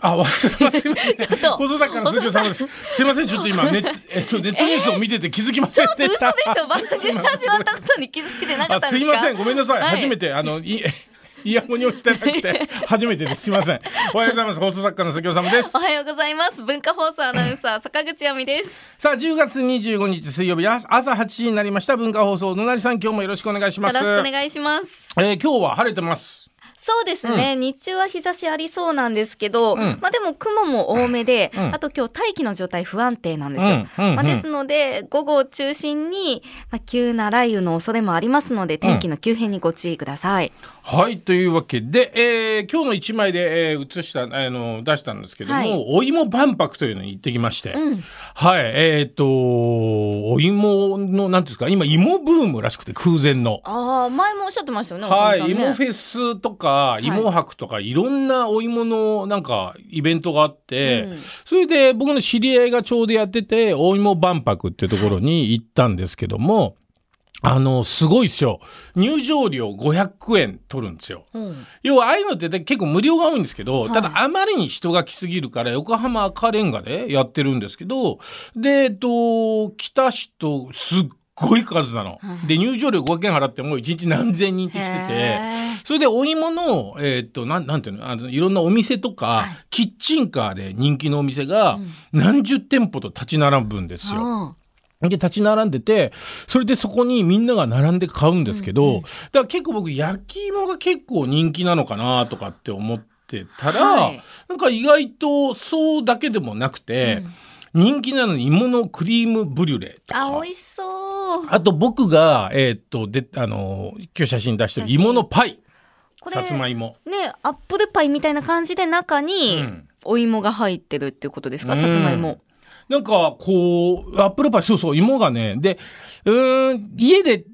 あ、わすいません。と放送作家の鈴木さんです。すいません、ちょっと今ネット、えっと、ネットニュースを見てて気づきません嘘でしでした。ょ番組が始まったことに気づいてなかあ、ったすか？すいません、ごめんなさい。はい初めて、あの、い イヤホンに押してなくて、初めてです。すいません。おはようございます。放送作家の杉尾さんですお。はようございます文化放送アナウンサー坂口亜美ですさあ、10月25日水曜日、あ朝8時になりました。文化放送のなりさん、今日もよろしくお願いします。よろしくお願いしますえー今日は晴れてます。そうですね、日中は日差しありそうなんですけど、ん。まあでも雲も多めで、ん。あと今日大気の状態不安定なんですよ。うんうんうん。まあ、ですので午後を中心に、まあ、急な雷雨の恐れもありますので天気の急変にご注意ください。はい、というわけで、えー今日の一枚で、えー写した、あの、出したんですけども、はい。お芋万博というのに行ってきまして、うん。はい、えっ、と、お芋の、なんていうんですか、今、芋ブームらしくて、空前の。ああ前もおっしゃってましたよね。はい、芋フェスとか、芋博とか、い、ろんなお芋の、なんか、イベントがあって、うんそれで、僕の知り合いがちょうどやってて、お芋万博っていうところに行ったんですけども、あの、すごいっすよ。入場料500円取るんですよ。うん要はああいうのって結構無料が多いんですけど、はいただあまりに人が来すぎるから横浜赤レンガでやってるんですけどでえっと来た人すっごい数なの。はいで入場料500円払っても1日何千人って来てて。へそれでお芋の、えっとなんなんていうの？あのいろんなお店とか、はい。キッチンカーで人気のお店がうん。何十店舗と立ち並ぶんですよ。ーで立ち並んでてそれでそこにみんなが並んで買うんですけど、うんうんだから結構僕焼き芋が結構人気なのかなとかって思ってたら、はい。なんか意外とそうだけでもなくて、人気なのに芋のクリームブリュレとか。あ美味しそう。あと僕が、えーっとであの今日写真出してる芋のパイこれさつまいも。ねアップルパイみたいな感じで中にうんお芋が入ってるっていうことですか、うんさつまいも。なんかこうアップルパイそうそう芋がねでうーん家で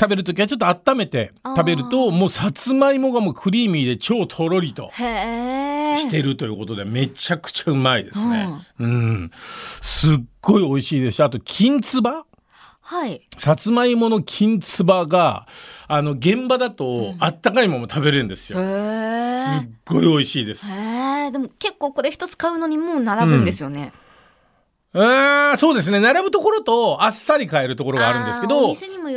食べるときはちょっと温めて食べるともうさつまいもがもうクリーミーで超とろりと。してるということでめちゃくちゃうまいですね。うん、すっごい美味しいですしあと金つばはい。さつまいもの金つばがあの現場だとあったかいまま食べれるんですへよ。えすっ。ごい美味しいです。でも結構これ一つ買うのにもう並ぶんですよね。あーそうですね並ぶところとあっさり買えるところがあるんですけど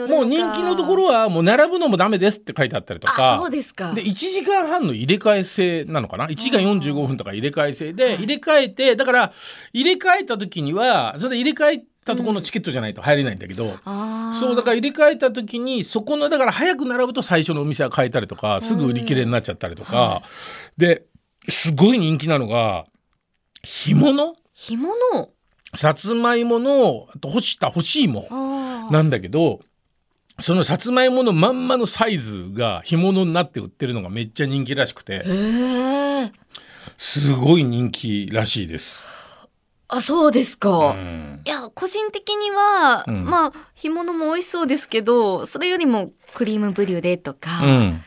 もう人気のところはもう並ぶのもダメですって書いてあったりとあ、かそうですか。で1時間半の入れ替え制なのかな？1時間45分とか入れ替え制で入れ替えてだから入れ替えた時にはそれで入れ替えたところのチケットじゃないと入れないんだけど、あー。そうだから入れ替えた時にそこのだから早く並ぶと最初のお店は変えたりとかすぐ売り切れになっちゃったりとか、はですごい人気なのが干物？干物。さつまいものあと干した干し芋なんだけどそのさつまいものまんまのサイズが干物になって売ってるのがめっちゃ人気らしくて。すごい人気らしいです。あ、そうですか。うん。いや個人的には、うん。まあ干物も美味しそうですけどそれよりもクリームブリュレとか、うん。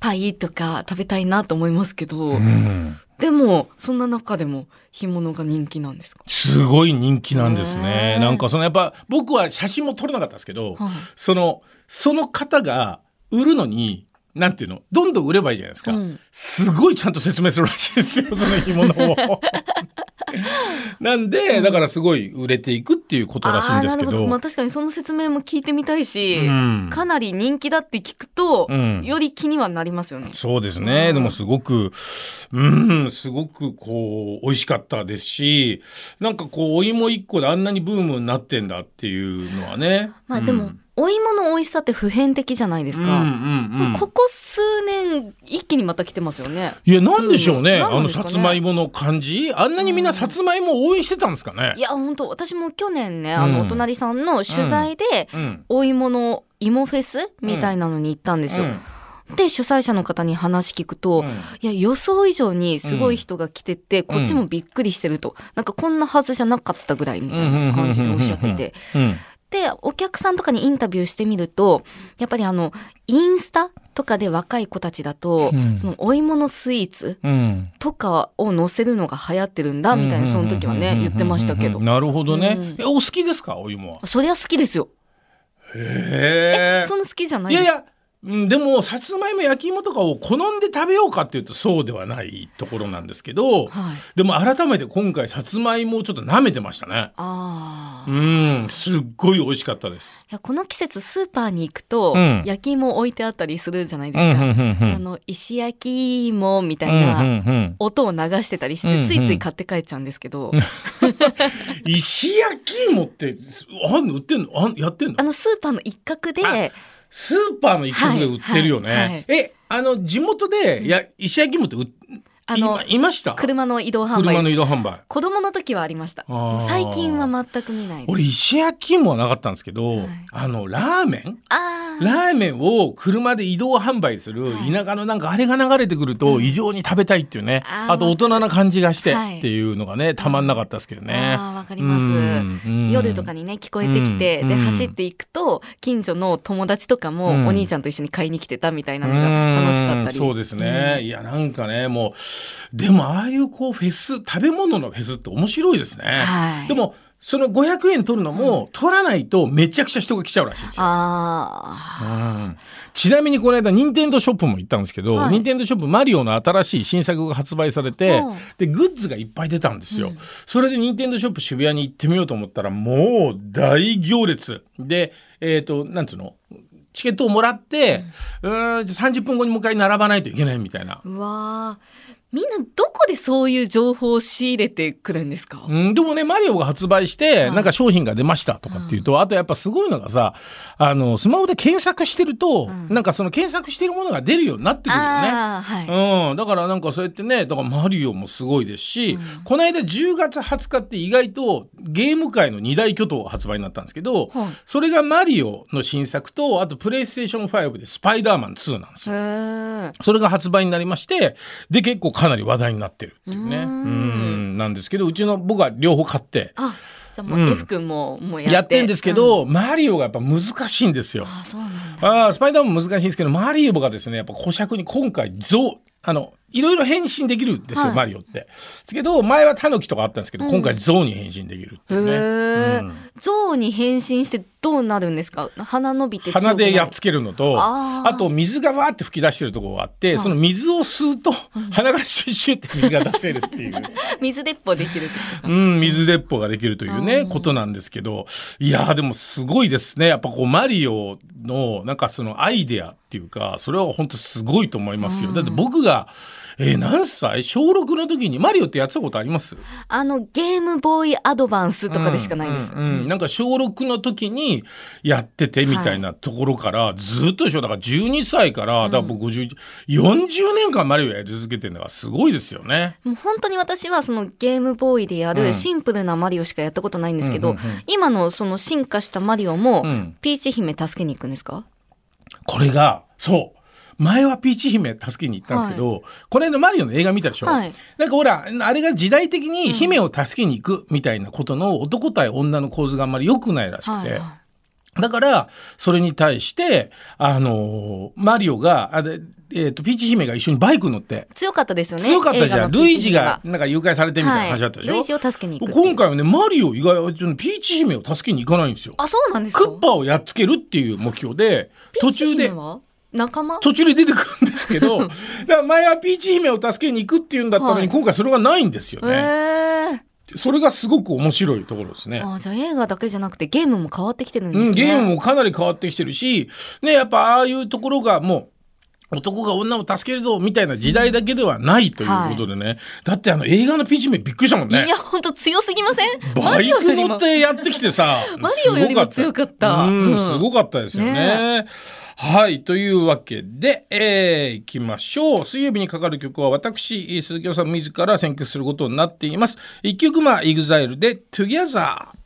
パイとか食べたいなと思いますけど、うん。でもそんな中でも干物が人気なんですか、すごい人気なんですね。なんかそのやっぱ僕は写真も撮れなかったですけど、はい。そのその方が売るのになんていうのどんどん売ればいいじゃないですか、うん。すごいちゃんと説明するらしいですよその干物を。なんで、だからすごい売れていくっていうことらしいんですけど。あーなるほまあ、確かにその説明も聞いてみたいし、うんかなり人気だって聞くと、うんより気にはなりますよね。そうですね。うんでもすごく、うん、すごくこう、美味しかったですし、なんかこう、お芋一個であんなにブームになってんだっていうのはね。まあでも、お芋の美味しさって普遍的じゃないですうん、か。うんうんうんここ数年一気にまた来てますよね。いや、なんでしょうね。うんあの、さつまいもの感じあんなにみんなさつまいもを応援してたんですかねい。や本当私も去年ね、あうんのお隣さんの取材で、うん。お芋の芋フェスみたいなのに行ったんですよ。で主催者の方に話聞くと、うんいや予想以上にすごい人が来てて、こっちもびっくりしてると、なんかこんなはずじゃなかったぐらいみたいな感じでおっしゃってて。うん。でお客さんとかにインタビューしてみるとやっぱりあのインスタとかで若い子たちだと、うん。そのお芋のスイーツうん。とかを載せるのが流行ってるんだみたいなその時はね言ってましたけど。なるほどね。うん。え、お好きですか？お芋は。そりゃ好きですよ。へえ。そんな好きじゃないです。かいやいや、うん、でもさつまいも焼き芋とかを好んで食べようかっていうとそうではないところなんですけど、はい。でも改めて今回さつまいもをちょっと舐めてましたね。ああ。ういん、すっごい美味しかったです。やこの季節スーパーに行くと、うん焼き芋置いてあったりするじゃないですか。であの石焼き芋みたいな、うんうんうん音を流してたりして、うんうんついつい買って帰っちゃうんですけど、石焼き芋ってあんの売ってんの？あんやってんの？あのスーパーの一角で、あスーパーの一角で売ってるよね。はいはいはいえあの地元でや石焼き芋って売っあのいいました？車の移動販売車の移動販売。子供の時はありました。最近は全く見ないです。俺石焼き芋はなかったんですけど、はい。あのラーメン？あー。ラーメンを車で移動販売するはい。田舎のなんかあれが流れてくるとうん。異常に食べたいっていうね、あと大人な感じがしてはい。っていうのがねたまんなかったですけどね。あーわかります。うんうん。夜とかにね聞こえてきて、うんで走っていくと近所の友達とかも、うん。お兄ちゃんと一緒に買いに来てたみたいなのが楽しかったりうんそうですね、いやなんかねもうでもああいうこうフェス食べ物のフェスって面白いですね、はい。でもその500円取るのも、取らないとめちゃくちゃ人が来ちゃうらしいんですよ。あうん。ちなみにこの間任天堂ショップも行ったんですけど、はい。任天堂ショップマリオの新しい新作が発売されて、うん。でグッズがいっぱい出たんですよ、うん。それで任天堂ショップ渋谷に行ってみようと思ったらもう大行列。でえっ、となんつうの？チケットをもらって、うーん30分後にもう一回並ばないといけないみたいな。ーうわーみんなどこでそういう情報を仕入れてくるんですか、うん、でもね、マリオが発売して、はい。なんか商品が出ましたとかっていうと、あとやっぱすごいのがさ、あの、スマホで検索してると、うん。なんかその検索してるものが出るようになってくるよね。はい、うん、だからなんかそうやってねだからマリオもすごいですし、うん。この間10月20日って意外とゲーム界の二大巨頭が発売になったんですけど、はい。それがマリオの新作とあとプレイステーション5でスパイダーマン2なんですよ。それが発売になりましてで結構かなり話題になってるっていうね。うん。ん。なんですけどうちの僕は両方買って。あじゃあもううん。F 君ももうやって。やってんですけど、うん。マリオがやっぱ難しいんですよ。ああースパイダーマン難しいんですけどマリオがですねやっぱ古尺に今回象あのいろいろ変身できるんですよ、はい。マリオって。ですけど前はタヌキとかあったんですけど、うん。今回象に変身できるっていうね。うん。象に変身してどうなるんですか？鼻伸びて鼻でやっつけるのとあと水がわーって吹き出してるところがあって、はい。その水を吸うと鼻からシュッシュって水が出せるっていう。水鉄砲できるってことか、うん、水鉄砲ができるというね、うん。ことなんですけど、いやーでもすごいですね。やっぱこう、マリオの、なんかそのアイデアっていうか、それは本当すごいと思いますよ。うん。だって僕が、えー何歳？小6の時にマリオってやってたことあります？あのゲームボーイアドバンスとかでしかないです、うんうんうん。なんか小6の時にやっててみたいなところから、ずっとでしょだから12歳から、だから僕50 40年間マリオやり続けてるのがすごいですよね。もう本当に私はそのゲームボーイでやうん。るシンプルなマリオしかやったことないんですけど、うんうんうん。今のその進化したマリオも、うん。ピーチ姫助けに行くんですか？これが、そう。前はピーチ姫助けに行ったんですけど、これのマリオの映画見たでしょ、はい。なんかほら、あれが時代的に姫を助けに行くみたいなことの男対女の構図があんまり良くないらしくて。はいはだから、それに対して、あのーマリオが、あれ、えっ、と、ピーチ姫が一緒にバイク乗って、い強かったですよね強かったじゃん。ルイージがなんか誘拐されてみたいな話だったでしょ、はい、ルイを助けに今回はね、マリオ以外はピーチ姫を助けに行かないんですよ。あそうなんですか？クッパをやっつけるっていう目標で、途中で仲間？途中で出てくるんですけど、だから前はピーチ姫を助けに行くっていうんだったのに、はい今回それがないんですよね。それがすごく面白いところですね。あじゃあ映画だけじゃなくてゲームも変わってきてるんですね、うん、ゲームもかなり変わってきてるし、ね、やっぱああいうところがもう、男が女を助けるぞみたいな時代だけではないということでね。だってあの映画のピーチ姫びっくりしたもんねい。や本当強すぎません？バイク乗ってやってきてさ、マリオよりも強かったうん、うんすごかったですよね。はい。というわけで、えー、いきましょう。水曜日にかかる曲は私、鈴木さん自ら選曲することになっています。一曲目は EXILE で Together。